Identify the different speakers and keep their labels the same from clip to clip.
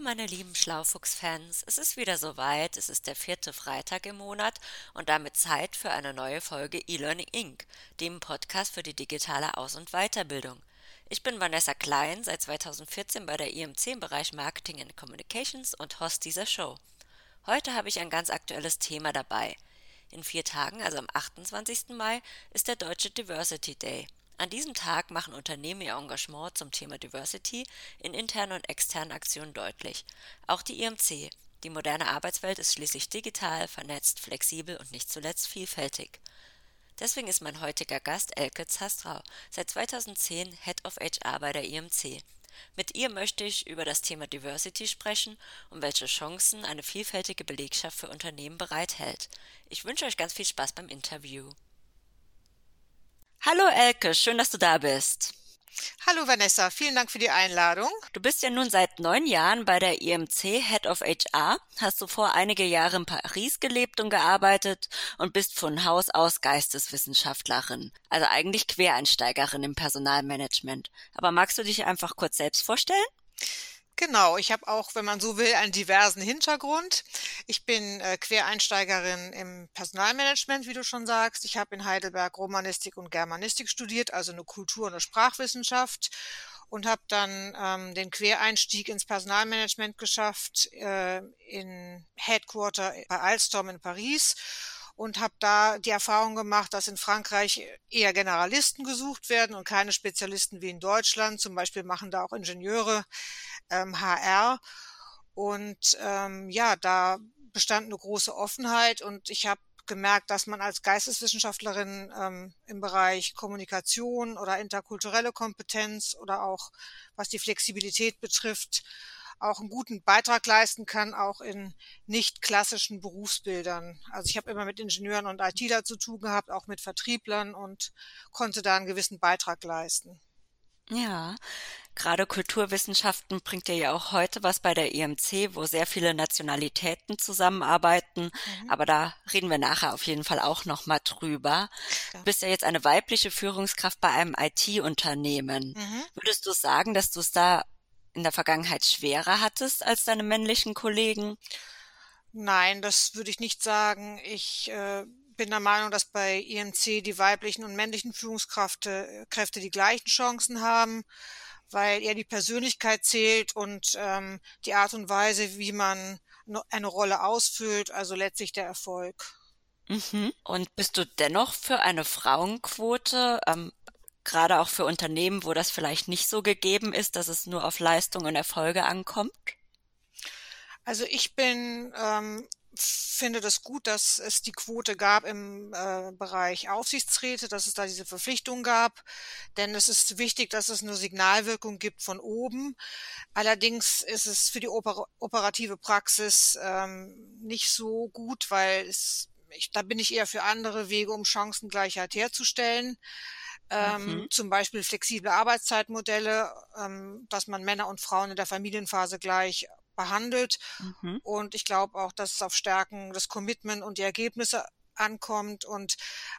Speaker 1: meine lieben Schlaufuchs-Fans, es ist wieder soweit, es ist der vierte Freitag im Monat und damit Zeit für eine neue Folge eLearning Inc., dem Podcast für die digitale Aus- und Weiterbildung. Ich bin Vanessa Klein, seit 2014 bei der IMC im Bereich Marketing and Communications und Host dieser Show. Heute habe ich ein ganz aktuelles Thema dabei. In vier Tagen, also am 28. Mai, ist der Deutsche Diversity Day. An diesem Tag machen Unternehmen ihr Engagement zum Thema Diversity in internen und externen Aktionen deutlich. Auch die IMC. Die moderne Arbeitswelt ist schließlich digital, vernetzt, flexibel und nicht zuletzt vielfältig. Deswegen ist mein heutiger Gast Elke Zastrau, seit 2010 Head of HR bei der IMC. Mit ihr möchte ich über das Thema Diversity sprechen und welche Chancen eine vielfältige Belegschaft für Unternehmen bereithält. Ich wünsche euch ganz viel Spaß beim Interview. Hallo Elke, schön, dass du da bist.
Speaker 2: Hallo Vanessa, vielen Dank für die Einladung.
Speaker 1: Du bist ja nun seit neun Jahren bei der IMC Head of HR, hast zuvor einige Jahre in Paris gelebt und gearbeitet und bist von Haus aus Geisteswissenschaftlerin, also eigentlich Quereinsteigerin im Personalmanagement. Aber magst du dich einfach kurz selbst vorstellen?
Speaker 2: Genau, ich habe auch, wenn man so will, einen diversen Hintergrund. Ich bin äh, Quereinsteigerin im Personalmanagement, wie du schon sagst. Ich habe in Heidelberg Romanistik und Germanistik studiert, also eine Kultur- und eine Sprachwissenschaft und habe dann ähm, den Quereinstieg ins Personalmanagement geschafft äh, in Headquarter bei Alstom in Paris und habe da die Erfahrung gemacht, dass in Frankreich eher Generalisten gesucht werden und keine Spezialisten wie in Deutschland. Zum Beispiel machen da auch Ingenieure ähm, HR. Und ähm, ja, da bestand eine große Offenheit und ich habe gemerkt, dass man als Geisteswissenschaftlerin ähm, im Bereich Kommunikation oder interkulturelle Kompetenz oder auch was die Flexibilität betrifft, auch einen guten Beitrag leisten kann, auch in nicht klassischen Berufsbildern. Also ich habe immer mit Ingenieuren und ITler zu tun gehabt, auch mit Vertrieblern und konnte da einen gewissen Beitrag leisten.
Speaker 1: Ja, gerade Kulturwissenschaften bringt ihr ja auch heute was bei der IMC, wo sehr viele Nationalitäten zusammenarbeiten. Mhm. Aber da reden wir nachher auf jeden Fall auch noch mal drüber. Ja. Du bist ja jetzt eine weibliche Führungskraft bei einem IT-Unternehmen. Mhm. Würdest du sagen, dass du es da in der Vergangenheit schwerer hattest als deine männlichen Kollegen?
Speaker 2: Nein, das würde ich nicht sagen. Ich äh, bin der Meinung, dass bei IMC die weiblichen und männlichen Führungskräfte Kräfte die gleichen Chancen haben, weil eher die Persönlichkeit zählt und ähm, die Art und Weise, wie man eine Rolle ausfüllt, also letztlich der Erfolg.
Speaker 1: Mhm. Und bist du dennoch für eine Frauenquote? Ähm, gerade auch für Unternehmen, wo das vielleicht nicht so gegeben ist, dass es nur auf Leistung und Erfolge ankommt?
Speaker 2: Also ich bin ähm, finde das gut, dass es die Quote gab im äh, Bereich Aufsichtsräte, dass es da diese Verpflichtung gab, denn es ist wichtig, dass es eine Signalwirkung gibt von oben. Allerdings ist es für die oper operative Praxis ähm, nicht so gut, weil es, ich, da bin ich eher für andere Wege, um Chancengleichheit herzustellen ähm, mhm. zum Beispiel flexible Arbeitszeitmodelle, ähm, dass man Männer und Frauen in der Familienphase gleich behandelt. Mhm. Und ich glaube auch, dass es auf Stärken das Commitment und die Ergebnisse ankommt und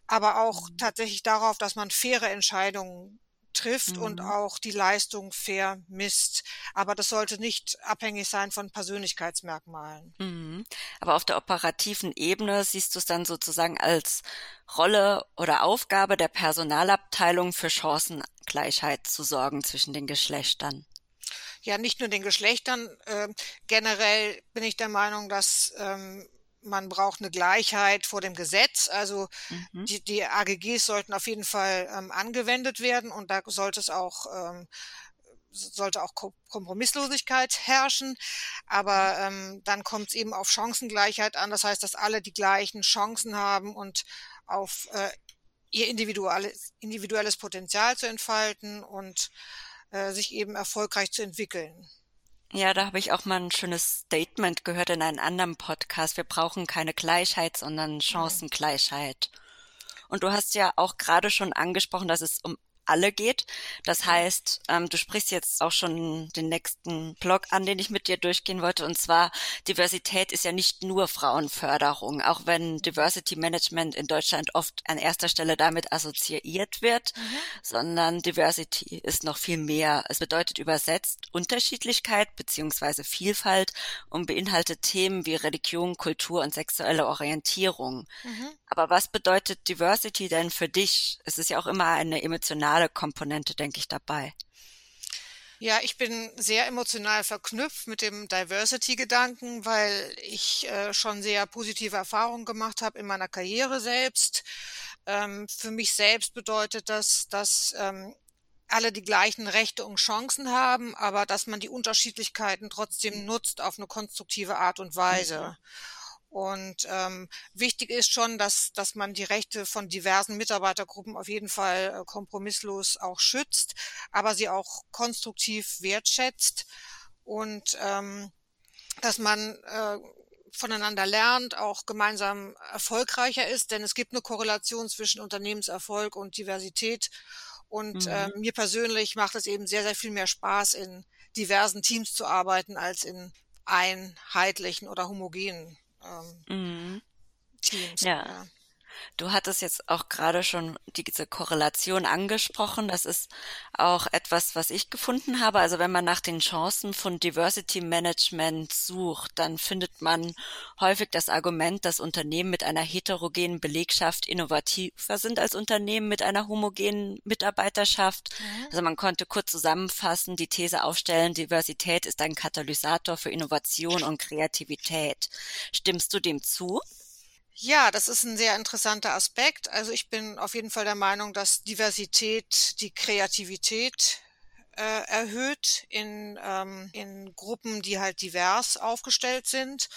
Speaker 2: aber auch mhm. tatsächlich darauf, dass man faire Entscheidungen trifft mhm. und auch die Leistung fair misst. Aber das sollte nicht abhängig sein von Persönlichkeitsmerkmalen.
Speaker 1: Mhm. Aber auf der operativen Ebene siehst du es dann sozusagen als Rolle oder Aufgabe der Personalabteilung für Chancengleichheit zu sorgen zwischen den Geschlechtern.
Speaker 2: Ja, nicht nur den Geschlechtern. Äh, generell bin ich der Meinung, dass ähm, man braucht eine Gleichheit vor dem Gesetz. Also mhm. die, die AGGs sollten auf jeden Fall ähm, angewendet werden und da sollte es auch ähm, sollte auch Kompromisslosigkeit herrschen, aber ähm, dann kommt es eben auf Chancengleichheit an. Das heißt, dass alle die gleichen Chancen haben und auf äh, ihr individuelles, individuelles Potenzial zu entfalten und äh, sich eben erfolgreich zu entwickeln.
Speaker 1: Ja, da habe ich auch mal ein schönes Statement gehört in einem anderen Podcast. Wir brauchen keine Gleichheit, sondern Chancengleichheit. Und du hast ja auch gerade schon angesprochen, dass es um alle geht. Das heißt, ähm, du sprichst jetzt auch schon den nächsten Blog an, den ich mit dir durchgehen wollte. Und zwar, Diversität ist ja nicht nur Frauenförderung, auch wenn Diversity Management in Deutschland oft an erster Stelle damit assoziiert wird, mhm. sondern Diversity ist noch viel mehr. Es bedeutet übersetzt Unterschiedlichkeit beziehungsweise Vielfalt und beinhaltet Themen wie Religion, Kultur und sexuelle Orientierung. Mhm. Aber was bedeutet Diversity denn für dich? Es ist ja auch immer eine emotionale Komponente, denke ich, dabei.
Speaker 2: Ja, ich bin sehr emotional verknüpft mit dem Diversity-Gedanken, weil ich äh, schon sehr positive Erfahrungen gemacht habe in meiner Karriere selbst. Ähm, für mich selbst bedeutet das, dass ähm, alle die gleichen Rechte und Chancen haben, aber dass man die Unterschiedlichkeiten trotzdem nutzt auf eine konstruktive Art und Weise. Mhm. Und ähm, wichtig ist schon, dass, dass man die Rechte von diversen Mitarbeitergruppen auf jeden Fall äh, kompromisslos auch schützt, aber sie auch konstruktiv wertschätzt und ähm, dass man äh, voneinander lernt, auch gemeinsam erfolgreicher ist, denn es gibt eine Korrelation zwischen Unternehmenserfolg und Diversität. Und mhm. äh, mir persönlich macht es eben sehr, sehr viel mehr Spaß, in diversen Teams zu arbeiten, als in einheitlichen oder homogenen ähm, mhm. Teams.
Speaker 1: Ja. ja. Du hattest jetzt auch gerade schon diese Korrelation angesprochen. Das ist auch etwas, was ich gefunden habe. Also wenn man nach den Chancen von Diversity Management sucht, dann findet man häufig das Argument, dass Unternehmen mit einer heterogenen Belegschaft innovativer sind als Unternehmen mit einer homogenen Mitarbeiterschaft. Mhm. Also man konnte kurz zusammenfassen, die These aufstellen, Diversität ist ein Katalysator für Innovation und Kreativität. Stimmst du dem zu?
Speaker 2: Ja, das ist ein sehr interessanter Aspekt. Also ich bin auf jeden Fall der Meinung, dass Diversität die Kreativität äh, erhöht in, ähm, in Gruppen, die halt divers aufgestellt sind.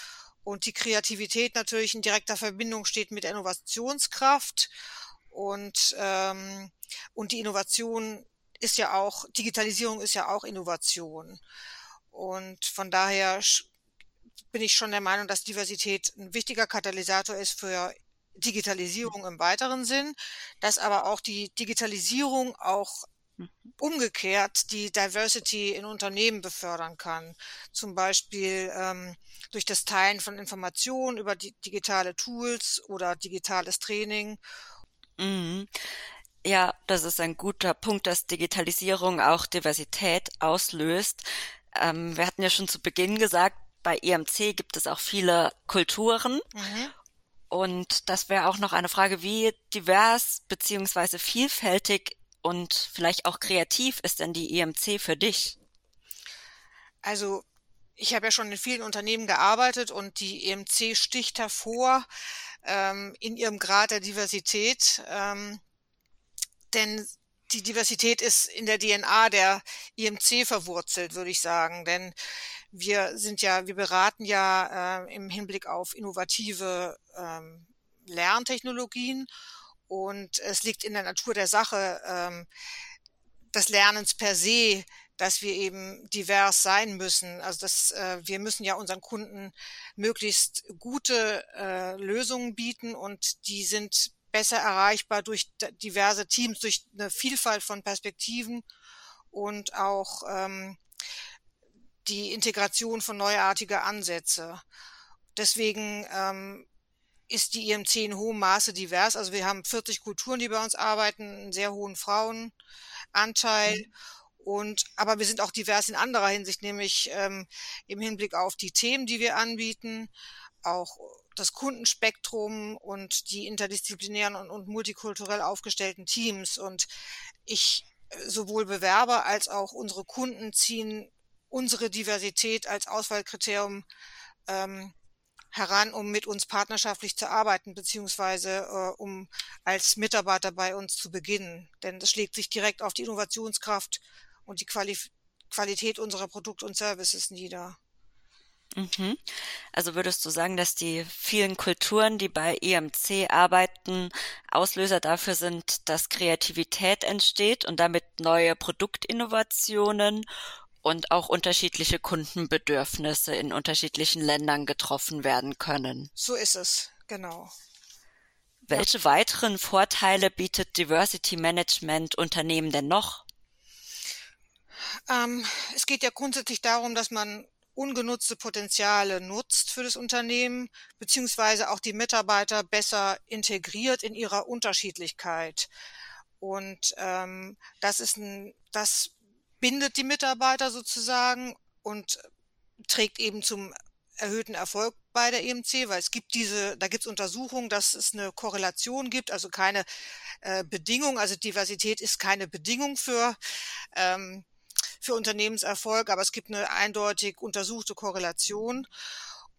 Speaker 2: Und die Kreativität natürlich in direkter Verbindung steht mit Innovationskraft. Und, ähm, und die Innovation ist ja auch, Digitalisierung ist ja auch Innovation. Und von daher bin ich schon der Meinung, dass Diversität ein wichtiger Katalysator ist für Digitalisierung im weiteren Sinn, dass aber auch die Digitalisierung auch umgekehrt die Diversity in Unternehmen befördern kann. Zum Beispiel ähm, durch das Teilen von Informationen über die digitale Tools oder digitales Training.
Speaker 1: Mhm. Ja, das ist ein guter Punkt, dass Digitalisierung auch Diversität auslöst. Ähm, wir hatten ja schon zu Beginn gesagt, bei EMC gibt es auch viele Kulturen. Mhm. Und das wäre auch noch eine Frage, wie divers beziehungsweise vielfältig und vielleicht auch kreativ ist denn die EMC für dich?
Speaker 2: Also ich habe ja schon in vielen Unternehmen gearbeitet und die EMC sticht hervor ähm, in ihrem Grad der Diversität. Ähm, denn die Diversität ist in der DNA der IMC verwurzelt, würde ich sagen. Denn wir sind ja, wir beraten ja äh, im Hinblick auf innovative ähm, Lerntechnologien und es liegt in der Natur der Sache ähm, des Lernens per se, dass wir eben divers sein müssen. Also dass äh, wir müssen ja unseren Kunden möglichst gute äh, Lösungen bieten und die sind besser erreichbar durch diverse Teams, durch eine Vielfalt von Perspektiven und auch ähm, die Integration von neuartiger Ansätze. Deswegen ähm, ist die IMC in hohem Maße divers. Also wir haben 40 Kulturen, die bei uns arbeiten, einen sehr hohen Frauenanteil. Mhm. Und aber wir sind auch divers in anderer Hinsicht, nämlich ähm, im Hinblick auf die Themen, die wir anbieten, auch das Kundenspektrum und die interdisziplinären und, und multikulturell aufgestellten Teams. Und ich sowohl Bewerber als auch unsere Kunden ziehen unsere Diversität als Auswahlkriterium ähm, heran, um mit uns partnerschaftlich zu arbeiten, beziehungsweise äh, um als Mitarbeiter bei uns zu beginnen. Denn das schlägt sich direkt auf die Innovationskraft und die Quali Qualität unserer Produkte und Services nieder.
Speaker 1: Mhm. Also würdest du sagen, dass die vielen Kulturen, die bei EMC arbeiten, Auslöser dafür sind, dass Kreativität entsteht und damit neue Produktinnovationen und auch unterschiedliche Kundenbedürfnisse in unterschiedlichen Ländern getroffen werden können.
Speaker 2: So ist es, genau.
Speaker 1: Welche ja. weiteren Vorteile bietet Diversity Management Unternehmen denn noch?
Speaker 2: Ähm, es geht ja grundsätzlich darum, dass man ungenutzte Potenziale nutzt für das Unternehmen, beziehungsweise auch die Mitarbeiter besser integriert in ihrer Unterschiedlichkeit. Und ähm, das ist ein, das bindet die Mitarbeiter sozusagen und trägt eben zum erhöhten Erfolg bei der EMC, weil es gibt diese, da gibt es Untersuchungen, dass es eine Korrelation gibt, also keine äh, Bedingung, also Diversität ist keine Bedingung für ähm, für Unternehmenserfolg, aber es gibt eine eindeutig untersuchte Korrelation.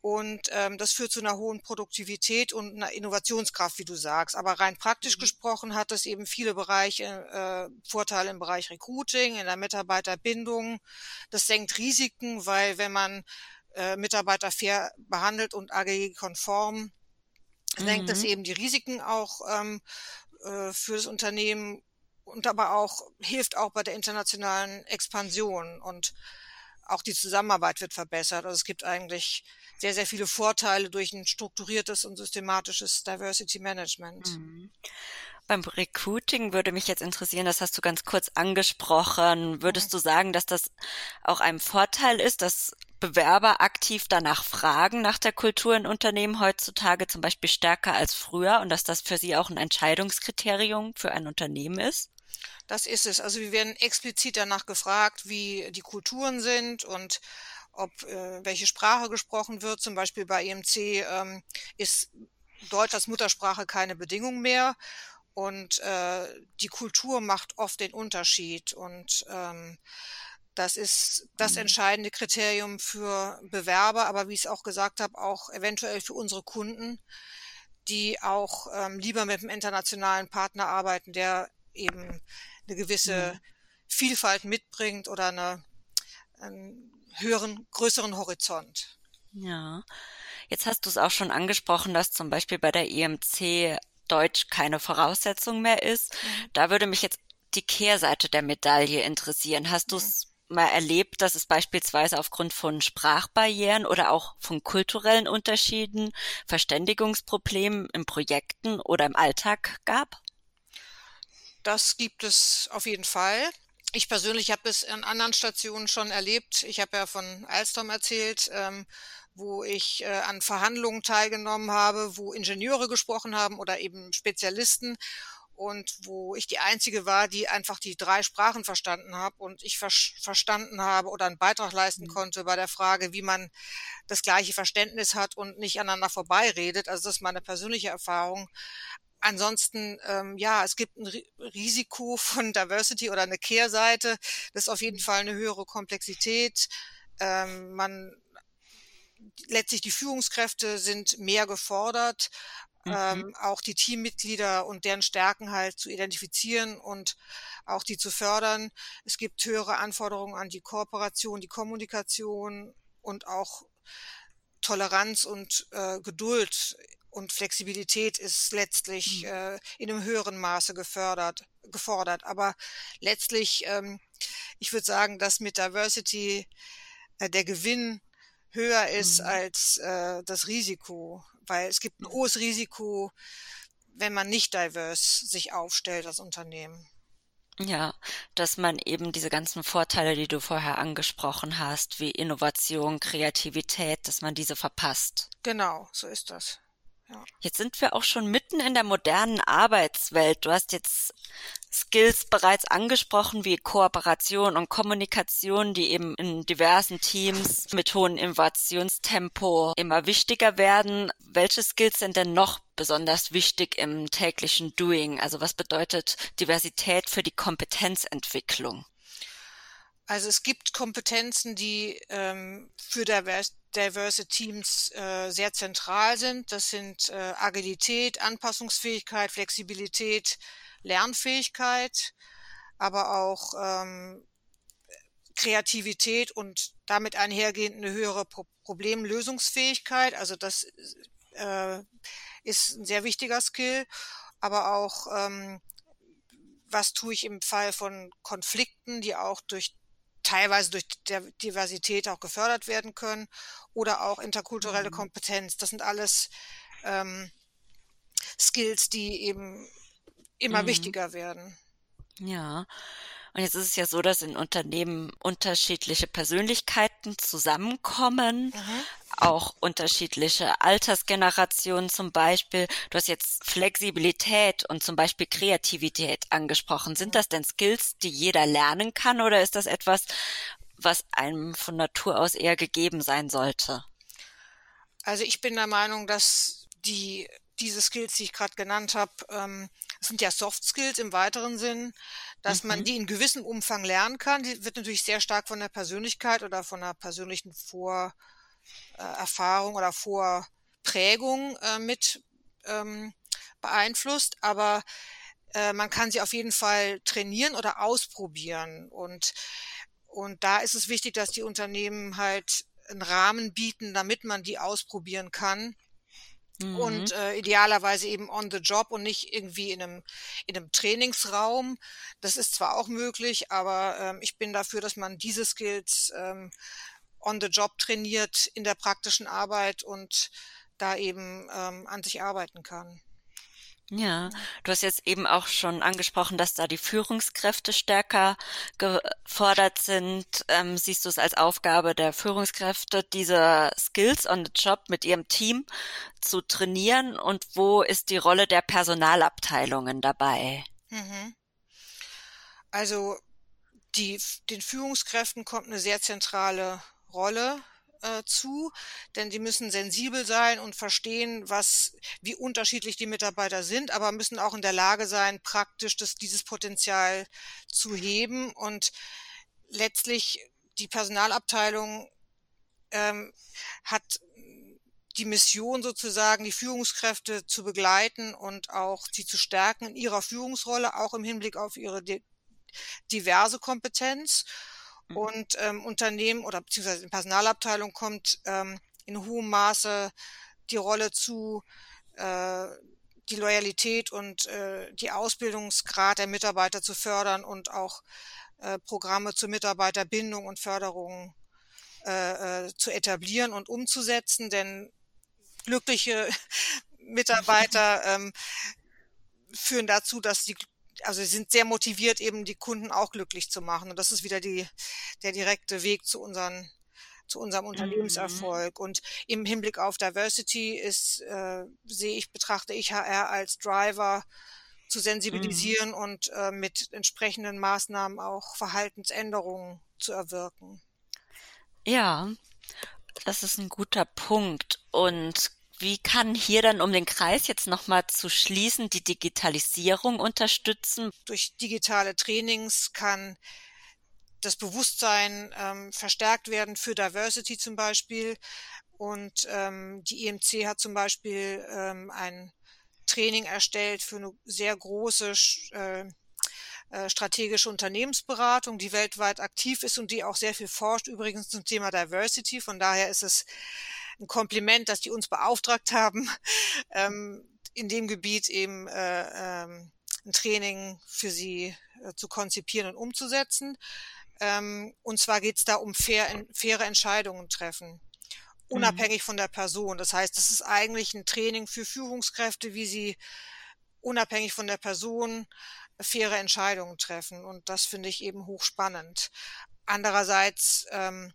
Speaker 2: Und ähm, das führt zu einer hohen Produktivität und einer Innovationskraft, wie du sagst. Aber rein praktisch mhm. gesprochen hat es eben viele Bereiche, äh, Vorteile im Bereich Recruiting, in der Mitarbeiterbindung. Das senkt Risiken, weil wenn man äh, Mitarbeiter fair behandelt und AGG-konform, mhm. senkt es eben die Risiken auch ähm, äh, für das Unternehmen und aber auch hilft auch bei der internationalen Expansion und auch die Zusammenarbeit wird verbessert. Also es gibt eigentlich sehr, sehr viele Vorteile durch ein strukturiertes und systematisches Diversity Management. Mhm.
Speaker 1: Beim Recruiting würde mich jetzt interessieren, das hast du ganz kurz angesprochen. Würdest du sagen, dass das auch ein Vorteil ist, dass Bewerber aktiv danach fragen nach der Kultur in Unternehmen heutzutage zum Beispiel stärker als früher und dass das für sie auch ein Entscheidungskriterium für ein Unternehmen ist?
Speaker 2: Das ist es. Also wir werden explizit danach gefragt, wie die Kulturen sind und ob äh, welche Sprache gesprochen wird. Zum Beispiel bei EMC ähm, ist Deutsch als Muttersprache keine Bedingung mehr. Und äh, die Kultur macht oft den Unterschied. Und ähm, das ist das mhm. entscheidende Kriterium für Bewerber, aber wie ich es auch gesagt habe, auch eventuell für unsere Kunden, die auch ähm, lieber mit einem internationalen Partner arbeiten, der eben eine gewisse mhm. Vielfalt mitbringt oder eine, höheren, größeren Horizont.
Speaker 1: Ja. Jetzt hast du es auch schon angesprochen, dass zum Beispiel bei der EMC Deutsch keine Voraussetzung mehr ist. Mhm. Da würde mich jetzt die Kehrseite der Medaille interessieren. Hast du es mhm. mal erlebt, dass es beispielsweise aufgrund von Sprachbarrieren oder auch von kulturellen Unterschieden Verständigungsproblemen in Projekten oder im Alltag gab?
Speaker 2: Das gibt es auf jeden Fall. Ich persönlich habe es an anderen Stationen schon erlebt. Ich habe ja von Alstom erzählt, ähm, wo ich äh, an Verhandlungen teilgenommen habe, wo Ingenieure gesprochen haben oder eben Spezialisten und wo ich die einzige war, die einfach die drei Sprachen verstanden habe und ich ver verstanden habe oder einen Beitrag leisten mhm. konnte bei der Frage, wie man das gleiche Verständnis hat und nicht aneinander vorbeiredet. Also das ist meine persönliche Erfahrung. Ansonsten, ähm, ja, es gibt ein Risiko von Diversity oder eine Kehrseite. Das ist auf jeden. Fall eine höhere Komplexität. Ähm, man letztlich die Führungskräfte sind mehr gefordert, mhm. ähm, auch die Teammitglieder und deren Stärken halt zu identifizieren und auch die zu fördern. Es gibt höhere Anforderungen an die Kooperation, die Kommunikation und auch Toleranz und äh, Geduld und Flexibilität ist letztlich mhm. äh, in einem höheren Maße gefördert, gefordert. Aber letztlich, ähm, ich würde sagen, dass mit Diversity äh, der Gewinn höher ist mhm. als äh, das Risiko, weil es gibt ein hohes Risiko, wenn man nicht diverse sich aufstellt als Unternehmen.
Speaker 1: Ja, dass man eben diese ganzen Vorteile, die du vorher angesprochen hast, wie Innovation, Kreativität, dass man diese verpasst.
Speaker 2: Genau, so ist das.
Speaker 1: Jetzt sind wir auch schon mitten in der modernen Arbeitswelt. Du hast jetzt Skills bereits angesprochen, wie Kooperation und Kommunikation, die eben in diversen Teams mit hohem Innovationstempo immer wichtiger werden. Welche Skills sind denn noch besonders wichtig im täglichen Doing? Also was bedeutet Diversität für die Kompetenzentwicklung?
Speaker 2: Also es gibt Kompetenzen, die ähm, für Divers diverse Teams äh, sehr zentral sind. Das sind äh, Agilität, Anpassungsfähigkeit, Flexibilität, Lernfähigkeit, aber auch ähm, Kreativität und damit einhergehend eine höhere Pro Problemlösungsfähigkeit. Also das äh, ist ein sehr wichtiger Skill, aber auch ähm, was tue ich im Fall von Konflikten, die auch durch teilweise durch Diversität auch gefördert werden können oder auch interkulturelle mhm. Kompetenz. Das sind alles ähm, Skills, die eben immer mhm. wichtiger werden.
Speaker 1: Ja. Und jetzt ist es ja so, dass in Unternehmen unterschiedliche Persönlichkeiten zusammenkommen, mhm. Auch unterschiedliche Altersgenerationen zum Beispiel. Du hast jetzt Flexibilität und zum Beispiel Kreativität angesprochen. Sind das denn Skills, die jeder lernen kann oder ist das etwas, was einem von Natur aus eher gegeben sein sollte?
Speaker 2: Also ich bin der Meinung, dass die diese Skills, die ich gerade genannt habe, ähm, sind ja Soft Skills im weiteren Sinn, dass mhm. man die in gewissem Umfang lernen kann. Die wird natürlich sehr stark von der Persönlichkeit oder von der persönlichen Vorerfahrung äh, oder Vorprägung äh, mit ähm, beeinflusst, aber äh, man kann sie auf jeden Fall trainieren oder ausprobieren und und da ist es wichtig, dass die Unternehmen halt einen Rahmen bieten, damit man die ausprobieren kann Mhm. Und äh, idealerweise eben on the job und nicht irgendwie in einem, in einem Trainingsraum. Das ist zwar auch möglich, aber ähm, ich bin dafür, dass man diese Skills ähm, on the job trainiert in der praktischen Arbeit und da eben ähm, an sich arbeiten kann.
Speaker 1: Ja, du hast jetzt eben auch schon angesprochen, dass da die Führungskräfte stärker gefordert sind. Ähm, siehst du es als Aufgabe der Führungskräfte, diese Skills on the Job mit ihrem Team zu trainieren? Und wo ist die Rolle der Personalabteilungen dabei? Mhm.
Speaker 2: Also die, den Führungskräften kommt eine sehr zentrale Rolle äh, zu, denn die müssen sensibel sein und verstehen, was, wie unterschiedlich die Mitarbeiter sind, aber müssen auch in der Lage sein, praktisch das, dieses Potenzial zu heben und letztlich die Personalabteilung ähm, hat die Mission sozusagen, die Führungskräfte zu begleiten und auch sie zu stärken in ihrer Führungsrolle, auch im Hinblick auf ihre diverse Kompetenz. Mhm. Und ähm, Unternehmen oder beziehungsweise in Personalabteilung kommt ähm, in hohem Maße die Rolle zu, äh, die Loyalität und äh, die Ausbildungsgrad der Mitarbeiter zu fördern und auch äh, Programme zur Mitarbeiterbindung und Förderung äh, äh, zu etablieren und umzusetzen. Denn glückliche Mitarbeiter ähm, führen dazu, dass die also sie sind sehr motiviert, eben die Kunden auch glücklich zu machen. Und das ist wieder die, der direkte Weg zu unseren zu unserem mhm. Unternehmenserfolg. Mhm. Und im Hinblick auf Diversity ist, äh, sehe ich, betrachte ich HR als Driver zu sensibilisieren mhm. und äh, mit entsprechenden Maßnahmen auch Verhaltensänderungen zu erwirken.
Speaker 1: Ja, das ist ein guter Punkt. Und wie kann hier dann, um den Kreis jetzt nochmal zu schließen, die Digitalisierung unterstützen?
Speaker 2: Durch digitale Trainings kann das Bewusstsein ähm, verstärkt werden für Diversity zum Beispiel. Und ähm, die IMC hat zum Beispiel ähm, ein Training erstellt für eine sehr große äh, äh, strategische Unternehmensberatung, die weltweit aktiv ist und die auch sehr viel forscht, übrigens zum Thema Diversity. Von daher ist es ein Kompliment, dass die uns beauftragt haben, ähm, in dem Gebiet eben äh, ähm, ein Training für sie äh, zu konzipieren und umzusetzen. Ähm, und zwar geht es da um fair, faire Entscheidungen treffen, unabhängig mhm. von der Person. Das heißt, das ist eigentlich ein Training für Führungskräfte, wie sie unabhängig von der Person faire Entscheidungen treffen. Und das finde ich eben hochspannend. Andererseits ähm,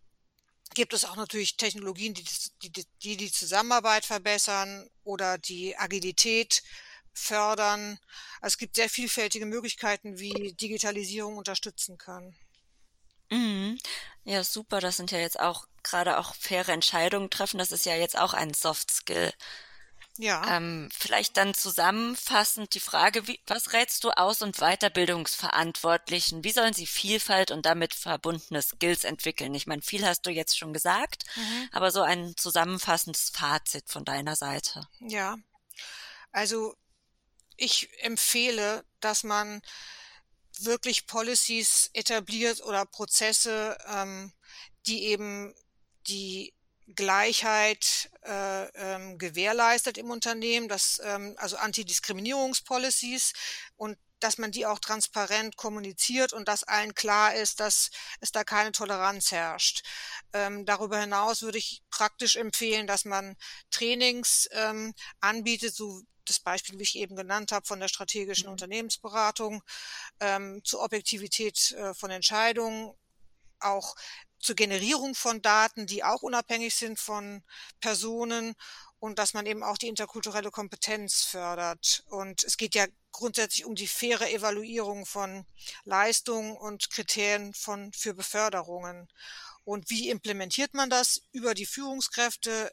Speaker 2: gibt es auch natürlich Technologien, die die, die die Zusammenarbeit verbessern oder die Agilität fördern. Also es gibt sehr vielfältige Möglichkeiten, wie Digitalisierung unterstützen kann.
Speaker 1: Mhm. Ja, super. Das sind ja jetzt auch gerade auch faire Entscheidungen treffen. Das ist ja jetzt auch ein Soft Skill. Ja. Ähm, vielleicht dann zusammenfassend die Frage, wie, was rätst du Aus- und Weiterbildungsverantwortlichen? Wie sollen sie Vielfalt und damit verbundene Skills entwickeln? Ich meine, viel hast du jetzt schon gesagt, mhm. aber so ein zusammenfassendes Fazit von deiner Seite.
Speaker 2: Ja, also ich empfehle, dass man wirklich Policies etabliert oder Prozesse, ähm, die eben die Gleichheit äh, ähm, gewährleistet im Unternehmen, dass ähm, also Antidiskriminierungspolicies und dass man die auch transparent kommuniziert und dass allen klar ist, dass es da keine Toleranz herrscht. Ähm, darüber hinaus würde ich praktisch empfehlen, dass man Trainings ähm, anbietet, so das Beispiel, wie ich eben genannt habe, von der strategischen mhm. Unternehmensberatung ähm, zur Objektivität äh, von Entscheidungen, auch zur Generierung von Daten, die auch unabhängig sind von Personen und dass man eben auch die interkulturelle Kompetenz fördert. Und es geht ja grundsätzlich um die faire Evaluierung von Leistungen und Kriterien von, für Beförderungen. Und wie implementiert man das? Über die Führungskräfte.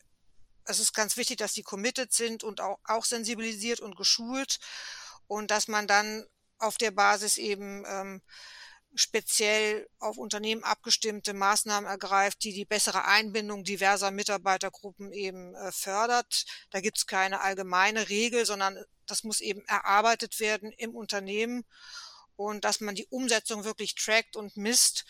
Speaker 2: Es ist ganz wichtig, dass die committed sind und auch, auch sensibilisiert und geschult und dass man dann auf der Basis eben ähm, speziell auf Unternehmen abgestimmte Maßnahmen ergreift, die die bessere Einbindung diverser Mitarbeitergruppen eben äh, fördert. Da gibt es keine allgemeine Regel, sondern das muss eben erarbeitet werden im Unternehmen und dass man die Umsetzung wirklich trackt und misst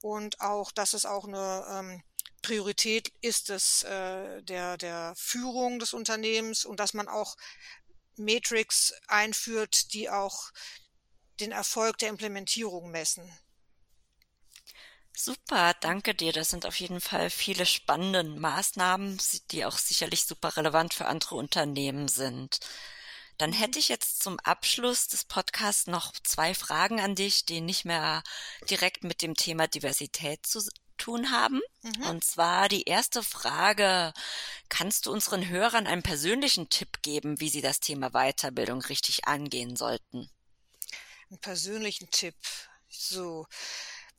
Speaker 2: und auch, dass es auch eine ähm, Priorität ist es äh, der, der Führung des Unternehmens und dass man auch Matrix einführt, die auch den Erfolg der Implementierung messen.
Speaker 1: Super, danke dir. Das sind auf jeden Fall viele spannende Maßnahmen, die auch sicherlich super relevant für andere Unternehmen sind. Dann mhm. hätte ich jetzt zum Abschluss des Podcasts noch zwei Fragen an dich, die nicht mehr direkt mit dem Thema Diversität zu tun haben. Mhm. Und zwar die erste Frage, kannst du unseren Hörern einen persönlichen Tipp geben, wie sie das Thema Weiterbildung richtig angehen sollten?
Speaker 2: Einen persönlichen Tipp. So.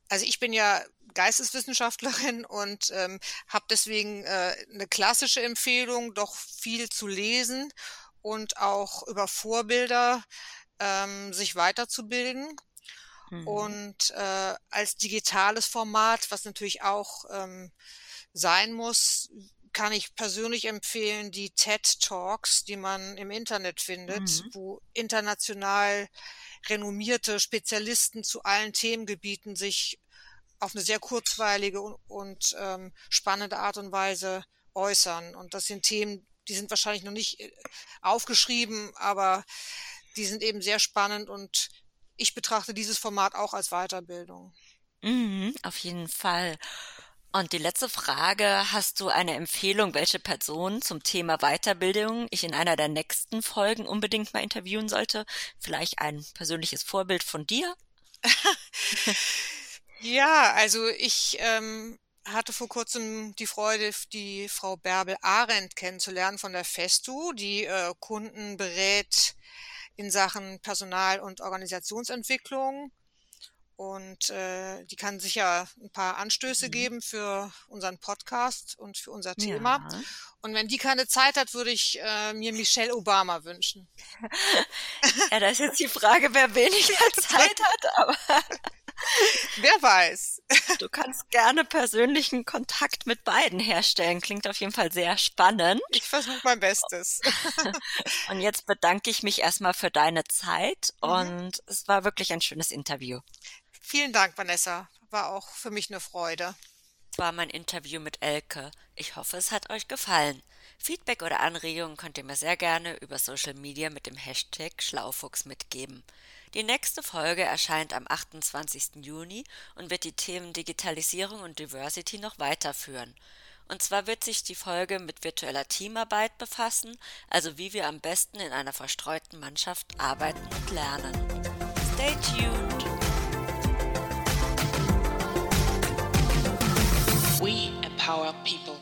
Speaker 2: Also ich bin ja Geisteswissenschaftlerin und ähm, habe deswegen äh, eine klassische Empfehlung, doch viel zu lesen und auch über Vorbilder ähm, sich weiterzubilden. Mhm. Und äh, als digitales Format, was natürlich auch ähm, sein muss, kann ich persönlich empfehlen die TED Talks, die man im Internet findet, mhm. wo international renommierte Spezialisten zu allen Themengebieten sich auf eine sehr kurzweilige und, und ähm, spannende Art und Weise äußern. Und das sind Themen, die sind wahrscheinlich noch nicht äh, aufgeschrieben, aber die sind eben sehr spannend und ich betrachte dieses Format auch als Weiterbildung.
Speaker 1: Mhm, auf jeden Fall. Und die letzte Frage, hast du eine Empfehlung, welche Person zum Thema Weiterbildung ich in einer der nächsten Folgen unbedingt mal interviewen sollte? Vielleicht ein persönliches Vorbild von dir?
Speaker 2: ja, also ich ähm, hatte vor kurzem die Freude, die Frau Bärbel Arendt kennenzulernen von der Festu, die äh, Kunden berät in Sachen Personal- und Organisationsentwicklung und äh, die kann sicher ein paar Anstöße mhm. geben für unseren Podcast und für unser Thema. Ja. Und wenn die keine Zeit hat, würde ich äh, mir Michelle Obama wünschen.
Speaker 1: ja, da ist jetzt die Frage, wer weniger Zeit hat, aber
Speaker 2: Wer weiß.
Speaker 1: Du kannst gerne persönlichen Kontakt mit beiden herstellen. Klingt auf jeden Fall sehr spannend.
Speaker 2: Ich versuche mein Bestes.
Speaker 1: Und jetzt bedanke ich mich erstmal für deine Zeit mhm. und es war wirklich ein schönes Interview.
Speaker 2: Vielen Dank, Vanessa. War auch für mich eine Freude.
Speaker 1: Das war mein Interview mit Elke. Ich hoffe, es hat euch gefallen. Feedback oder Anregungen könnt ihr mir sehr gerne über Social Media mit dem Hashtag Schlaufuchs mitgeben. Die nächste Folge erscheint am 28. Juni und wird die Themen Digitalisierung und Diversity noch weiterführen. Und zwar wird sich die Folge mit virtueller Teamarbeit befassen, also wie wir am besten in einer verstreuten Mannschaft arbeiten und lernen. Stay tuned! We empower people.